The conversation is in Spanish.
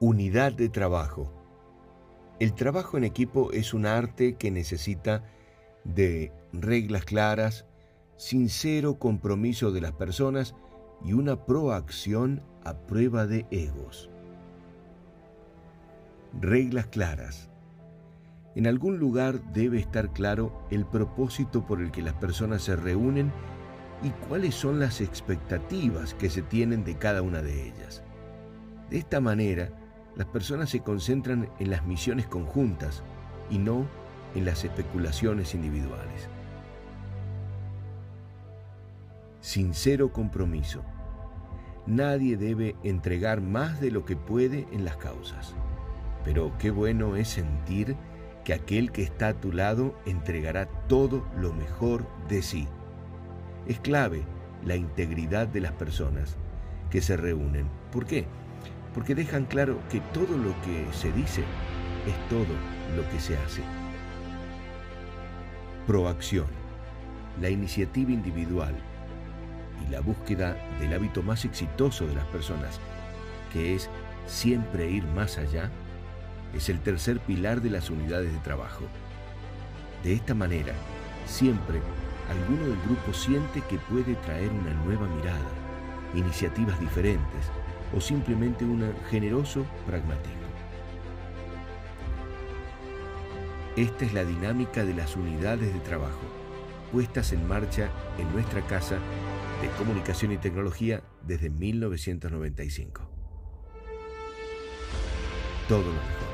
Unidad de trabajo. El trabajo en equipo es un arte que necesita de reglas claras, sincero compromiso de las personas y una proacción a prueba de egos. Reglas claras. En algún lugar debe estar claro el propósito por el que las personas se reúnen y cuáles son las expectativas que se tienen de cada una de ellas. De esta manera, las personas se concentran en las misiones conjuntas y no en las especulaciones individuales. Sincero compromiso. Nadie debe entregar más de lo que puede en las causas. Pero qué bueno es sentir que aquel que está a tu lado entregará todo lo mejor de sí. Es clave la integridad de las personas que se reúnen. ¿Por qué? Porque dejan claro que todo lo que se dice es todo lo que se hace. Proacción, la iniciativa individual y la búsqueda del hábito más exitoso de las personas, que es siempre ir más allá, es el tercer pilar de las unidades de trabajo. De esta manera, siempre alguno del grupo siente que puede traer una nueva mirada, iniciativas diferentes, o simplemente un generoso pragmatismo. Esta es la dinámica de las unidades de trabajo puestas en marcha en nuestra casa de comunicación y tecnología desde 1995. Todo lo mejor.